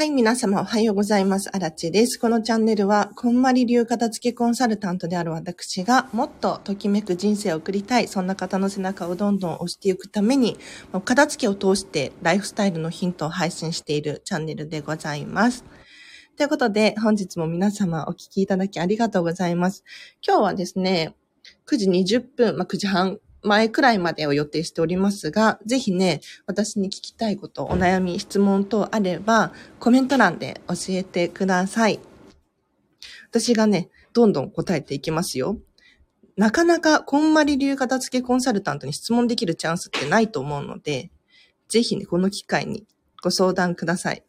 はい、皆様おはようございます。あらちです。このチャンネルは、こんまり流片付けコンサルタントである私が、もっとときめく人生を送りたい、そんな方の背中をどんどん押していくために、片付けを通してライフスタイルのヒントを配信しているチャンネルでございます。ということで、本日も皆様お聞きいただきありがとうございます。今日はですね、9時20分、まあ、9時半前くらいまでを予定しておりますが、ぜひね、私に聞きたいこと、お悩み、質問等あれば、コメント欄で教えてください。私がね、どんどん答えていきますよ。なかなか、こんまり流片付けコンサルタントに質問できるチャンスってないと思うので、ぜひね、この機会にご相談ください。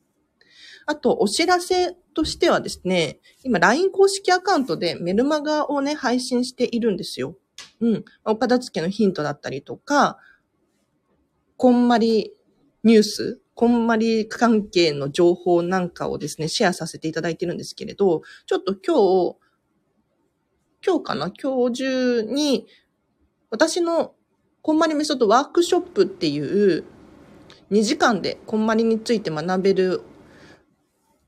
あと、お知らせとしてはですね、今 LINE 公式アカウントでメルマガをね、配信しているんですよ。うん。お片付けのヒントだったりとか、こんまりニュース、こんまり関係の情報なんかをですね、シェアさせていただいてるんですけれど、ちょっと今日、今日かな？今日中に、私のこんまりメソッドワークショップっていう2時間でこんまりについて学べる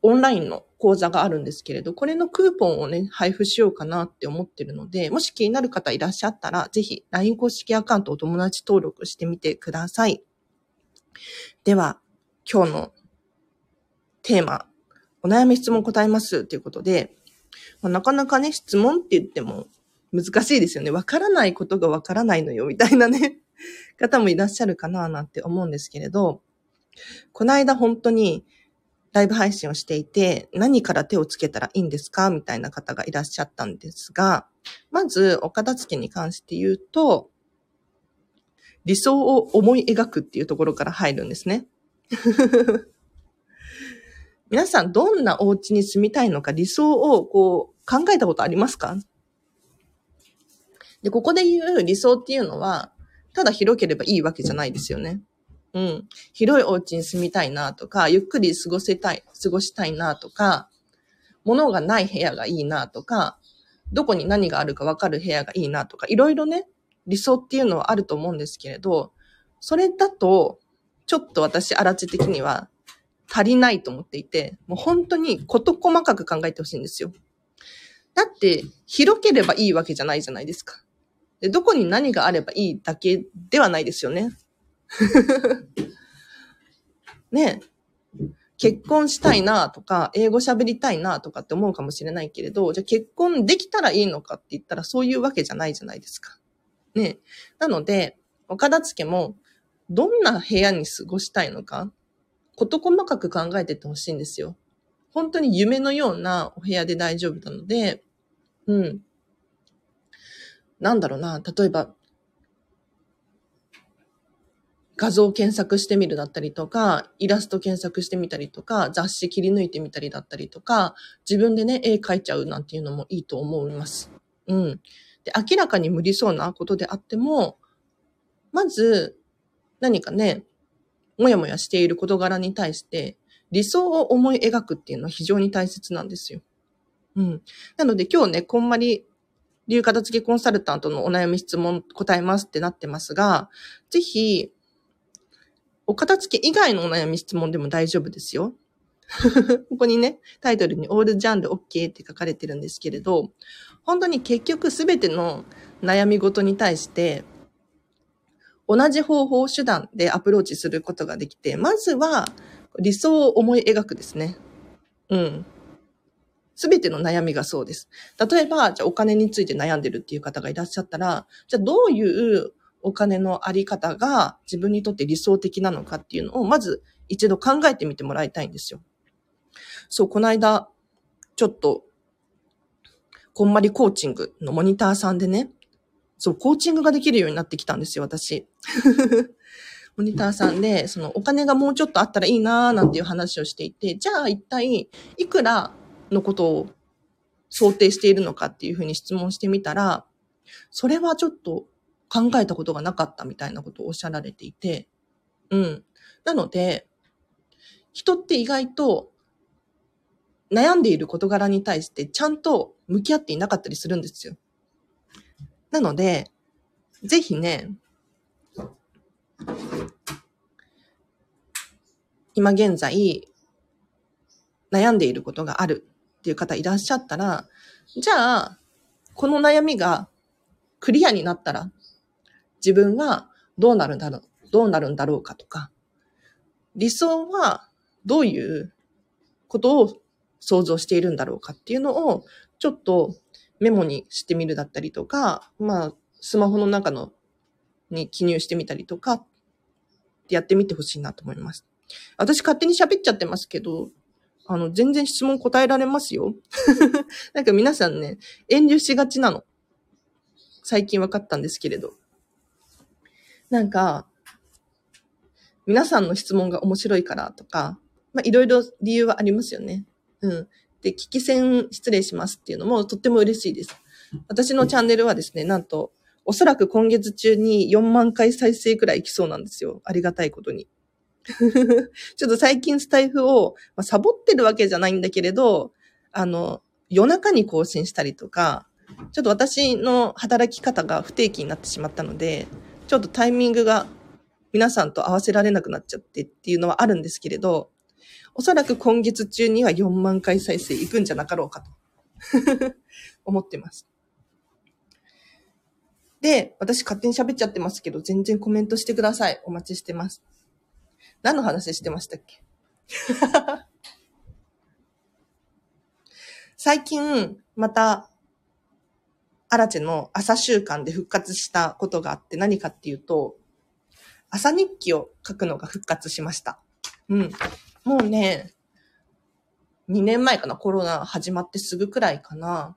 オンラインの講座があるんですけれど、これのクーポンをね、配布しようかなって思ってるので、もし気になる方いらっしゃったら、ぜひ LINE 公式アカウントお友達登録してみてください。では、今日のテーマ、お悩み質問答えますということで、まあ、なかなかね、質問って言っても難しいですよね。わからないことがわからないのよ、みたいなね、方もいらっしゃるかな、なんて思うんですけれど、この間本当にライブ配信をしていて、何から手をつけたらいいんですか？みたいな方がいらっしゃったんですが、まず、お片付けに関して言うと、理想を思い描くっていうところから入るんですね。皆さん、どんなお家に住みたいのか、理想をこう考えたことありますか？で、ここで言う理想っていうのは、ただ広ければいいわけじゃないですよね。うん。広いお家に住みたいなとか、ゆっくり過ごせたい、過ごしたいなとか、物がない部屋がいいなとか、どこに何があるかわかる部屋がいいなとか、いろいろね、理想っていうのはあると思うんですけれど、それだと、ちょっと私、あらち的には足りないと思っていて、もう本当に事細かく考えてほしいんですよ。だって、広ければいいわけじゃないじゃないですか。でどこに何があればいいだけではないですよね。ね結婚したいなとか、英語喋りたいなとかって思うかもしれないけれど、じゃあ結婚できたらいいのかって言ったらそういうわけじゃないじゃないですか。ねなので、お片付も、どんな部屋に過ごしたいのか、こと細かく考えてってほしいんですよ。本当に夢のようなお部屋で大丈夫なので、うん。なんだろうな、例えば、画像検索してみるだったりとか、イラスト検索してみたりとか、雑誌切り抜いてみたりだったりとか、自分でね、絵描いちゃうなんていうのもいいと思います。うん。で、明らかに無理そうなことであっても、まず、何かね、もやもやしている事柄に対して、理想を思い描くっていうのは非常に大切なんですよ。うん。なので今日ね、こんまり流片付けコンサルタントのお悩み質問答えますってなってますが、ぜひ、お片付け以外のお悩み質問でも大丈夫ですよ。ここにね、タイトルにオールジャンル OK って書かれてるんですけれど、本当に結局すべての悩み事に対して、同じ方法手段でアプローチすることができて、まずは理想を思い描くですね。うん。すべての悩みがそうです。例えば、じゃあお金について悩んでるっていう方がいらっしゃったら、じゃあどういうお金のあり方が自分にとって理想的なのかっていうのを、まず一度考えてみてもらいたいんですよ。そう、この間、ちょっと、こんまりコーチングのモニターさんでね、そう、コーチングができるようになってきたんですよ、私。モニターさんで、そのお金がもうちょっとあったらいいなーなんていう話をしていて、じゃあ一体いくらのことを想定しているのかっていうふうに質問してみたら、それはちょっと考えたことがなかったみたいなことをおっしゃられていて、うん。なので、人って意外と悩んでいる事柄に対してちゃんと向き合っていなかったりするんですよ。なので、ぜひね、今現在、悩んでいることがあるっていう方いらっしゃったら、じゃあ、この悩みがクリアになったら、自分はどうなるんだろう、どうなるんだろうかとか、理想はどういうことを想像しているんだろうかっていうのを、ちょっとメモにしてみるだったりとか、まあ、スマホの中のに記入してみたりとか、やってみてほしいなと思います。私勝手に喋っちゃってますけど、あの、全然質問答えられますよ。なんか皆さんね、遠慮しがちなの。最近分かったんですけれど。なんか、皆さんの質問が面白いからとか、まあ、いろいろ理由はありますよね。うん。で、聞き戦失礼しますっていうのもとっても嬉しいです。私のチャンネルはですね、なんと、おそらく今月中に4万回再生くらいいきそうなんですよ。ありがたいことに。ちょっと最近スタイフを、まあ、サボってるわけじゃないんだけれど、あの、夜中に更新したりとか、ちょっと私の働き方が不定期になってしまったので、ちょっとタイミングが皆さんと合わせられなくなっちゃってっていうのはあるんですけれど、おそらく今月中には4万回再生いくんじゃなかろうかと 思ってます。で、私勝手に喋っちゃってますけど、全然コメントしてください。お待ちしてます。何の話してましたっけ？最近、また、アラチェの朝習慣で復活したことがあって何かっていうと、朝日記を書くのが復活しました。うん。もうね、2年前かな、コロナ始まってすぐくらいかな。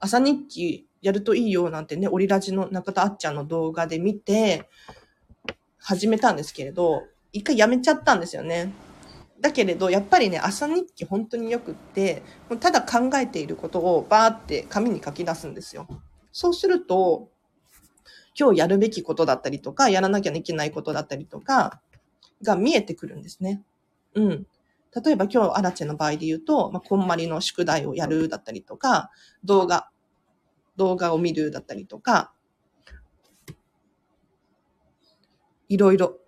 朝日記やるといいよなんてね、オリラジの中田あっちゃんの動画で見て、始めたんですけれど、一回やめちゃったんですよね。だけれど、やっぱりね、朝日記本当によくって、ただ考えていることをバーって紙に書き出すんですよ。そうすると、今日やるべきことだったりとか、やらなきゃいけないことだったりとか、が見えてくるんですね。うん。例えば今日、アラチェの場合で言うと、まあ、こんまりの宿題をやるだったりとか、動画、動画を見るだったりとか、いろいろ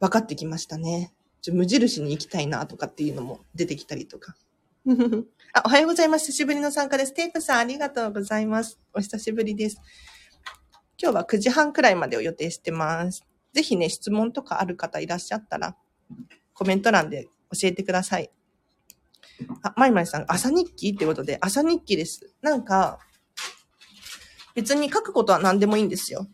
分かってきましたね。ちょ無印に行きたいなとかっていうのも出てきたりとか。あ、おはようございます。久しぶりの参加です。テープさんありがとうございます。お久しぶりです。今日は9時半くらいまでを予定してます。ぜひね、質問とかある方いらっしゃったら、コメント欄で教えてください。あ、まいまいさん、朝日記ってことで、朝日記です。なんか、別に書くことは何でもいいんですよ。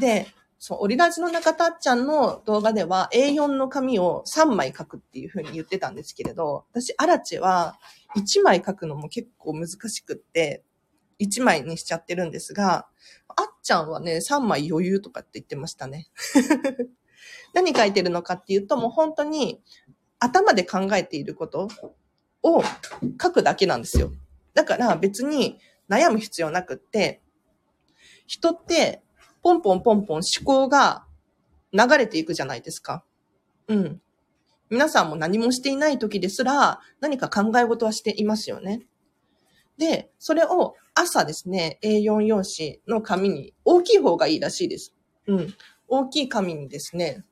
で、そう、オリラジの中田っちゃんの動画では A4 の紙を3枚書くっていう風に言ってたんですけれど、私、アラチは1枚書くのも結構難しくって、1枚にしちゃってるんですが、あっちゃんはね、3枚余裕とかって言ってましたね。何書いてるのかっていうと、もう本当に頭で考えていることを書くだけなんですよ。だから別に悩む必要なくって、人ってポンポンポンポン思考が流れていくじゃないですか。うん。皆さんも何もしていない時ですら何か考え事はしていますよね。で、それを朝ですね、A4 用紙の紙に大きい方がいいらしいです。うん。大きい紙にですね、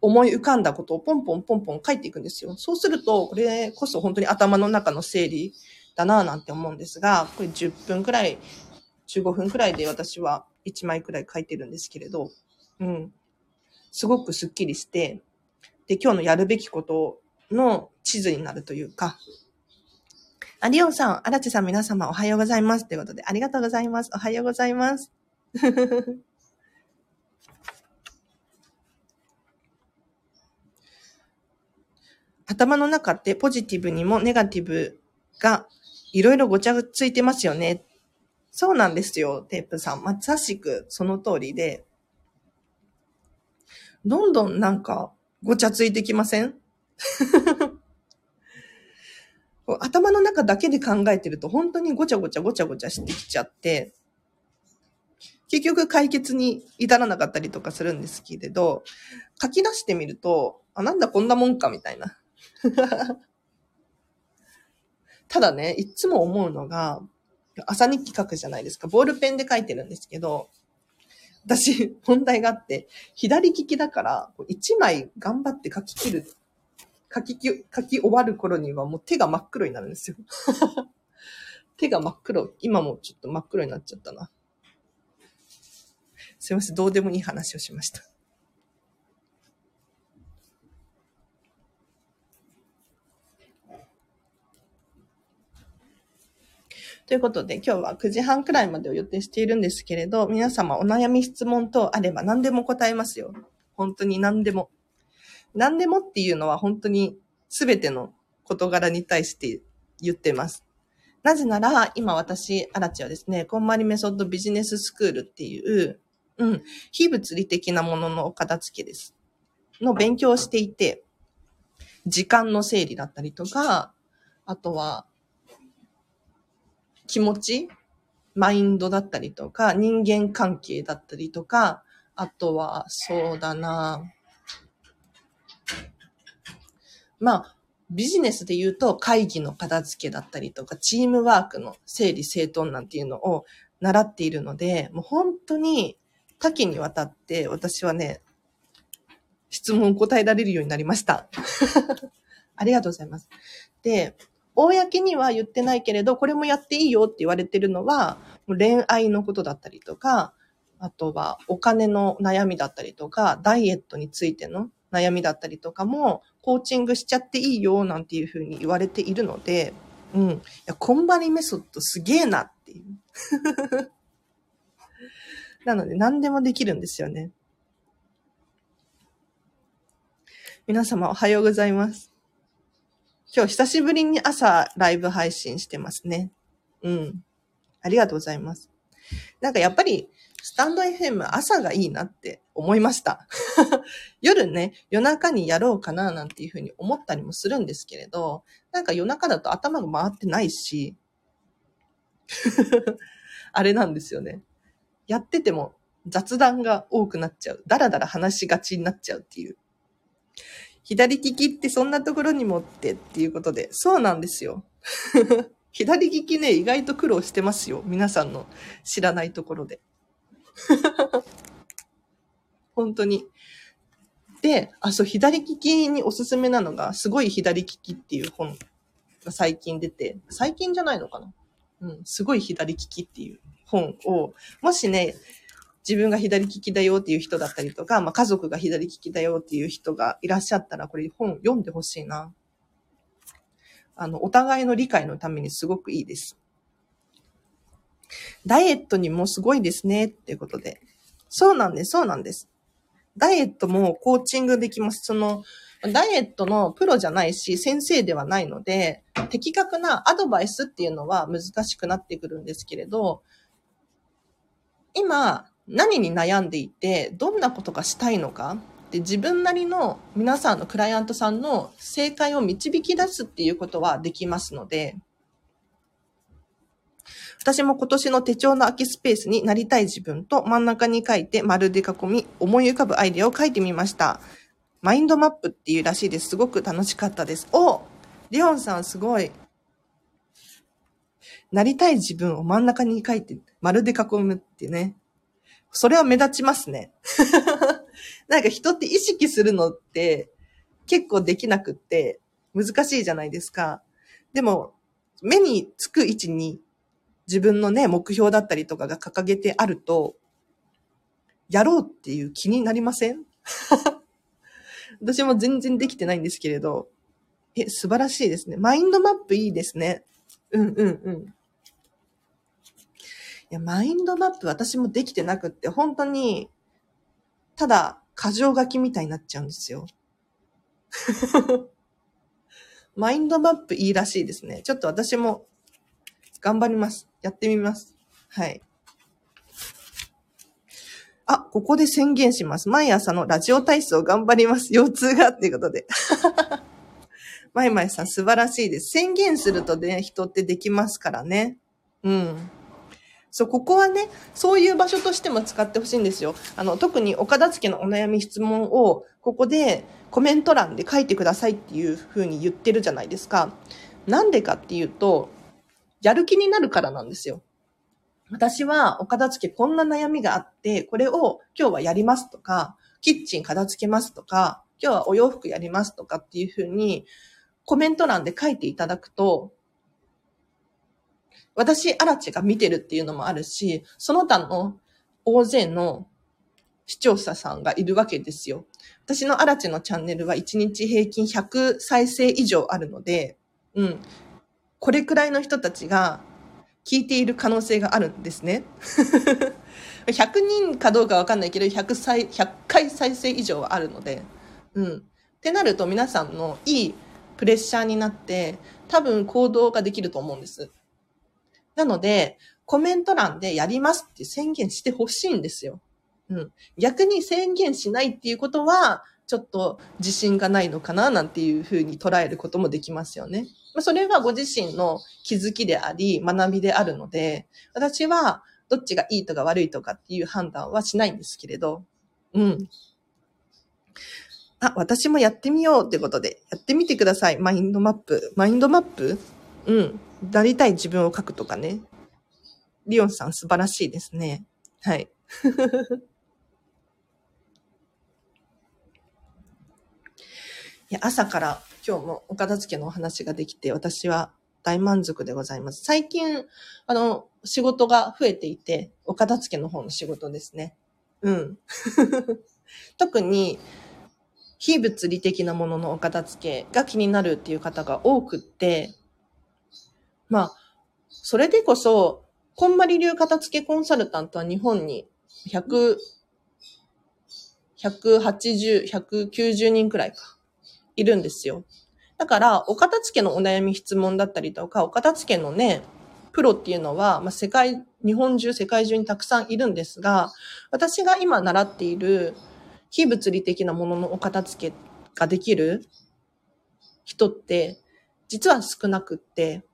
思い浮かんだことをポンポンポンポン書いていくんですよ。そうすると、これこそ本当に頭の中の整理だなぁなんて思うんですが、これ10分くらい15分くらいで私は1枚くらい書いてるんですけれど、うん。すごくスッキリして、で、今日のやるべきことの地図になるというか、あ、リオンさん、荒地さん皆様おはようございます。ということで、ありがとうございます。おはようございます。頭の中ってポジティブにもネガティブがいろいろごちゃついてますよねそうなんですよ、テープさん。まさしくその通りで、どんどんなんかごちゃついてきません？頭の中だけで考えてると本当にごちゃごちゃごちゃごちゃしてきちゃって、結局解決に至らなかったりとかするんですけれど、書き出してみると、あ、なんだこんなもんかみたいな。ただね、いつも思うのが、朝日記書くじゃないですか。ボールペンで書いてるんですけど、私、問題があって、左利きだから、1枚頑張って書き切る。書きき、書き終わる頃にはもう手が真っ黒になるんですよ。手が真っ黒。今もちょっと真っ黒になっちゃったな。すいません。どうでもいい話をしました。ということで、今日は9時半くらいまでを予定しているんですけれど、皆様お悩み質問等あれば何でも答えますよ。本当に何でも。何でもっていうのは本当に全ての事柄に対して言ってます。なぜなら、今私、アラチはですね、コンマリメソッドビジネススクールっていう、うん、非物理的なもののお片付けです。の勉強をしていて、時間の整理だったりとか、あとは、気持ちマインドだったりとか、人間関係だったりとか、あとは、そうだなまあ、ビジネスで言うと会議の片付けだったりとか、チームワークの整理整頓なんていうのを習っているので、もう本当に多岐にわたって私はね、質問を答えられるようになりました。ありがとうございます。で、公には言ってないけれど、これもやっていいよって言われてるのは、恋愛のことだったりとか、あとはお金の悩みだったりとか、ダイエットについての悩みだったりとかも、コーチングしちゃっていいよなんていうふうに言われているので、うん。いや、コンバリメソッドすげえなっていう。なので何でもできるんですよね。皆様おはようございます。今日久しぶりに朝ライブ配信してますね。うん。ありがとうございます。なんかやっぱり、スタンド FM 朝がいいなって思いました。夜ね、夜中にやろうかななんていうふうに思ったりもするんですけれど、なんか夜中だと頭が回ってないし、あれなんですよね。やってても雑談が多くなっちゃう。だらだら話しがちになっちゃうっていう。左利きってそんなところにもってっていうことで、そうなんですよ。左利きね、意外と苦労してますよ。皆さんの知らないところで。本当に。で、あ、そう、左利きにおすすめなのが、すごい左利きっていう本が最近出て、最近じゃないのかな？うん、すごい左利きっていう本を、もしね、自分が左利きだよっていう人だったりとか、まあ、家族が左利きだよっていう人がいらっしゃったら、これ本読んでほしいな。あの、お互いの理解のためにすごくいいです。ダイエットにもすごいですねっていうことで。そうなんです、そうなんです。ダイエットもコーチングできます。その、ダイエットのプロじゃないし、先生ではないので、的確なアドバイスっていうのは難しくなってくるんですけれど、今、何に悩んでいて、どんなことがしたいのか、で自分なりの皆さんのクライアントさんの正解を導き出すっていうことはできますので、私も今年の手帳の空きスペースになりたい自分と真ん中に書いて丸で囲み、思い浮かぶアイデアを書いてみました。マインドマップっていうらしいです。すごく楽しかったです。おリオンさんすごい。なりたい自分を真ん中に書いて丸で囲むってね。それは目立ちますね。なんか人って意識するのって結構できなくって難しいじゃないですか。でも、目につく位置に自分のね、目標だったりとかが掲げてあると、やろうっていう気になりません？私も全然できてないんですけれど、え、素晴らしいですね。マインドマップいいですね。うんうんうん。いや、マインドマップ私もできてなくって、本当に、ただ、過剰書きみたいになっちゃうんですよ。マインドマップいいらしいですね。ちょっと私も頑張ります。やってみます。はい。あ、ここで宣言します。毎朝のラジオ体操頑張ります。腰痛がっていうことで。まいまいさん素晴らしいです。宣言するとね、人ってできますからね。うん。そう、ここはね、そういう場所としても使ってほしいんですよ。あの、特に岡田付けのお悩み質問を、ここでコメント欄で書いてくださいっていう風に言ってるじゃないですか。なんでかっていうと、やる気になるからなんですよ。私はお片付けこんな悩みがあって、これを今日はやりますとか、キッチン片付けますとか、今日はお洋服やりますとかっていうふうにコメント欄で書いていただくと、私、アラチが見てるっていうのもあるし、その他の大勢の視聴者さんがいるわけですよ。私のアラチのチャンネルは1日平均100再生以上あるので、うん。これくらいの人たちが聞いている可能性があるんですね。100人かどうかわかんないけど、100, 再100回再生以上はあるので、うん。ってなると皆さんのいいプレッシャーになって、多分行動ができると思うんです。なので、コメント欄でやりますって宣言してほしいんですよ。うん。逆に宣言しないっていうことは、ちょっと自信がないのかななんていうふうに捉えることもできますよね。それはご自身の気づきであり、学びであるので、私はどっちがいいとか悪いとかっていう判断はしないんですけれど、うん。あ、私もやってみようってことで、やってみてください。マインドマップ。マインドマップ？うん。なりたい自分を書くとかね。リオンさん素晴らしいですね。はい。いや、朝から今日もお片付けのお話ができて、私は大満足でございます。最近、あの、仕事が増えていて、お片付けの方の仕事ですね。うん。特に、非物理的なもののお片付けが気になるっていう方が多くって、まあ、それでこそ、こんまり流片付けコンサルタントは日本に100、180、190人くらいか。いるんですよ。だから、お片付けのお悩み質問だったりとか、お片付けのね、プロっていうのは、まあ、世界、日本中、世界中にたくさんいるんですが、私が今習っている非物理的なもののお片付けができる人って、実は少なくって、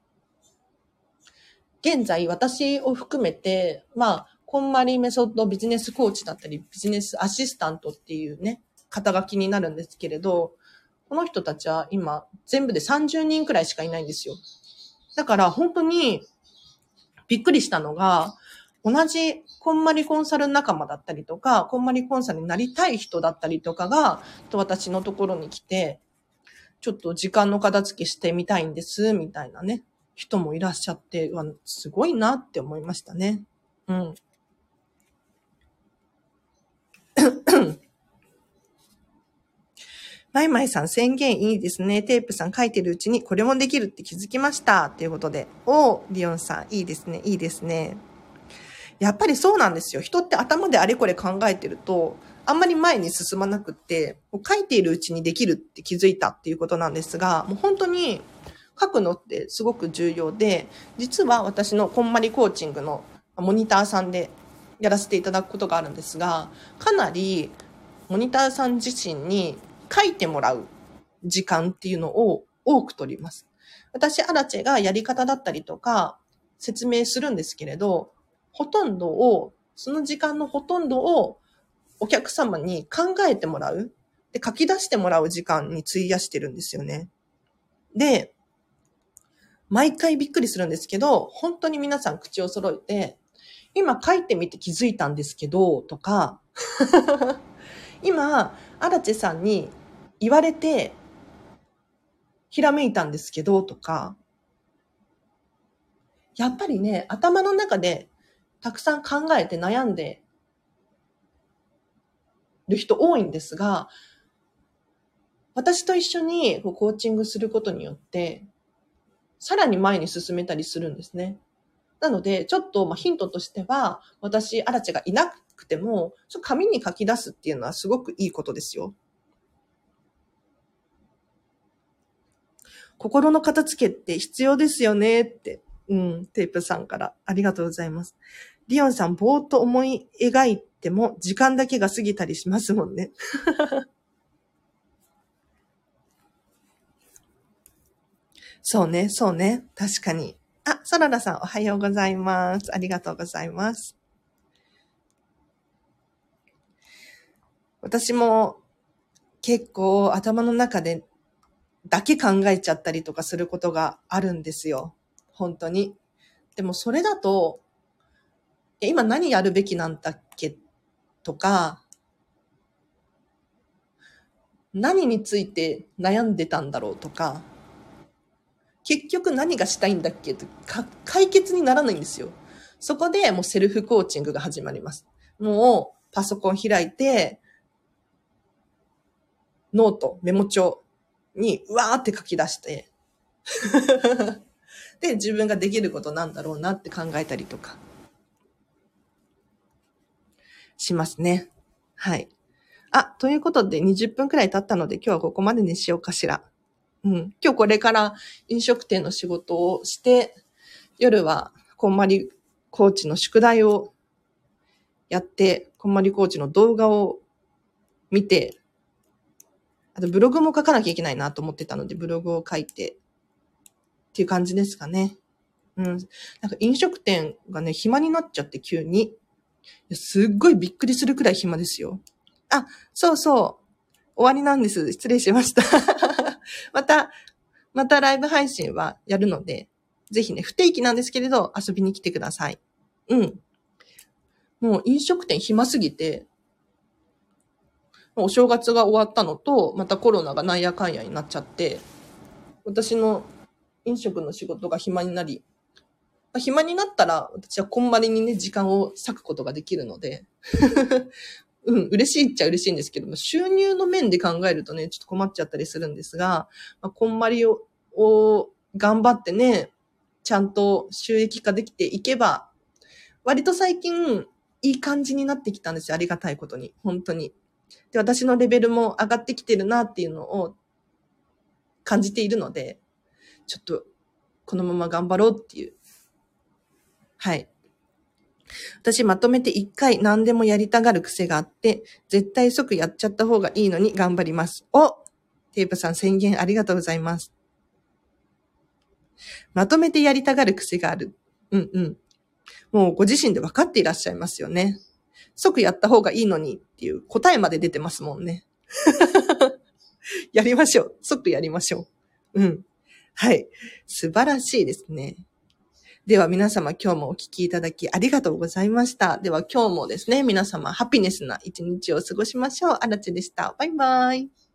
現在私を含めて、まあ、こんまりメソッドビジネスコーチだったり、ビジネスアシスタントっていうね、肩書きになるんですけれど、この人たちは今、全部で30人くらいしかいないんですよ。だから本当にびっくりしたのが、同じこんまりコンサル仲間だったりとか、こんまりコンサルになりたい人だったりとかが、と私のところに来て、ちょっと時間の片付けしてみたいんです、みたいなね、人もいらっしゃって、すごいなって思いましたね。うん。マイマイさん宣言いいですね。テープさん書いてるうちにこれもできるって気づきました。ということで。おリオンさん、いいですね。いいですね。やっぱりそうなんですよ。人って頭であれこれ考えてると、あんまり前に進まなくって、書いているうちにできるって気づいたっていうことなんですが、もう本当に書くのってすごく重要で、実は私のこんまりコーチングのモニターさんでやらせていただくことがあるんですが、かなりモニターさん自身に書いてもらう時間っていうのを多く取ります。私、アラチェがやり方だったりとか説明するんですけれど、ほとんどを、その時間のほとんどをお客様に考えてもらう。で、書き出してもらう時間に費やしてるんですよね。で、毎回びっくりするんですけど、本当に皆さん口を揃えて、今書いてみて気づいたんですけど、とか、今、荒地さんに言われて、ひらめいたんですけど、とか、やっぱりね、頭の中でたくさん考えて悩んでる人多いんですが、私と一緒にコーチングすることによって、さらに前に進めたりするんですね。なので、ちょっとまあヒントとしては、私、アラチがいなくても、紙に書き出すっていうのはすごくいいことですよ。心の片付けって必要ですよねって、うん、テープさんからありがとうございます。リオンさん、ぼーっと思い描いても時間だけが過ぎたりしますもんね。そうね、そうね。確かに。あ、ソララさん、おはようございます。ありがとうございます。私も結構頭の中でだけ考えちゃったりとかすることがあるんですよ。本当に。でもそれだと、今何やるべきなんだっけとか、何について悩んでたんだろうとか、結局何がしたいんだっけとか解決にならないんですよ。そこでもうセルフコーチングが始まります。もうパソコン開いて、ノート、メモ帳にうわーって書き出して で、自分ができることなんだろうなって考えたりとか、しますね。はい。あ、ということで20分くらい経ったので今日はここまでにしようかしら。うん。今日これから飲食店の仕事をして、夜はこんまりコーチの宿題をやって、こんまりコーチの動画を見て、あとブログも書かなきゃいけないなと思ってたので、ブログを書いて、っていう感じですかね。うん。なんか飲食店がね、暇になっちゃって急に。すっごいびっくりするくらい暇ですよ。あ、そうそう。終わりなんです。失礼しました。また、またライブ配信はやるので、ぜひね、不定期なんですけれど、遊びに来てください。うん。もう飲食店暇すぎて、お正月が終わったのと、またコロナがなんやかんやになっちゃって、私の飲食の仕事が暇になり、ま、暇になったら、私はこんまりにね、時間を割くことができるので、うん、嬉しいっちゃ嬉しいんですけども、収入の面で考えるとね、ちょっと困っちゃったりするんですが、まあ、こんまりをを頑張ってね、ちゃんと収益化できていけば、割と最近、いい感じになってきたんですよ。ありがたいことに。本当に。で、私のレベルも上がってきてるなっていうのを感じているので、ちょっと、このまま頑張ろうっていう。はい。私まとめて一回何でもやりたがる癖があって、絶対即やっちゃった方がいいのに頑張ります。おテープさん宣言ありがとうございます。まとめてやりたがる癖がある。うんうん。もうご自身で分かっていらっしゃいますよね。即やった方がいいのにっていう答えまで出てますもんね。やりましょう。即やりましょう。うん。はい。素晴らしいですね。では皆様今日もお聞きいただきありがとうございました。では今日もですね、皆様ハピネスな一日を過ごしましょう。あらちでした。バイバイ。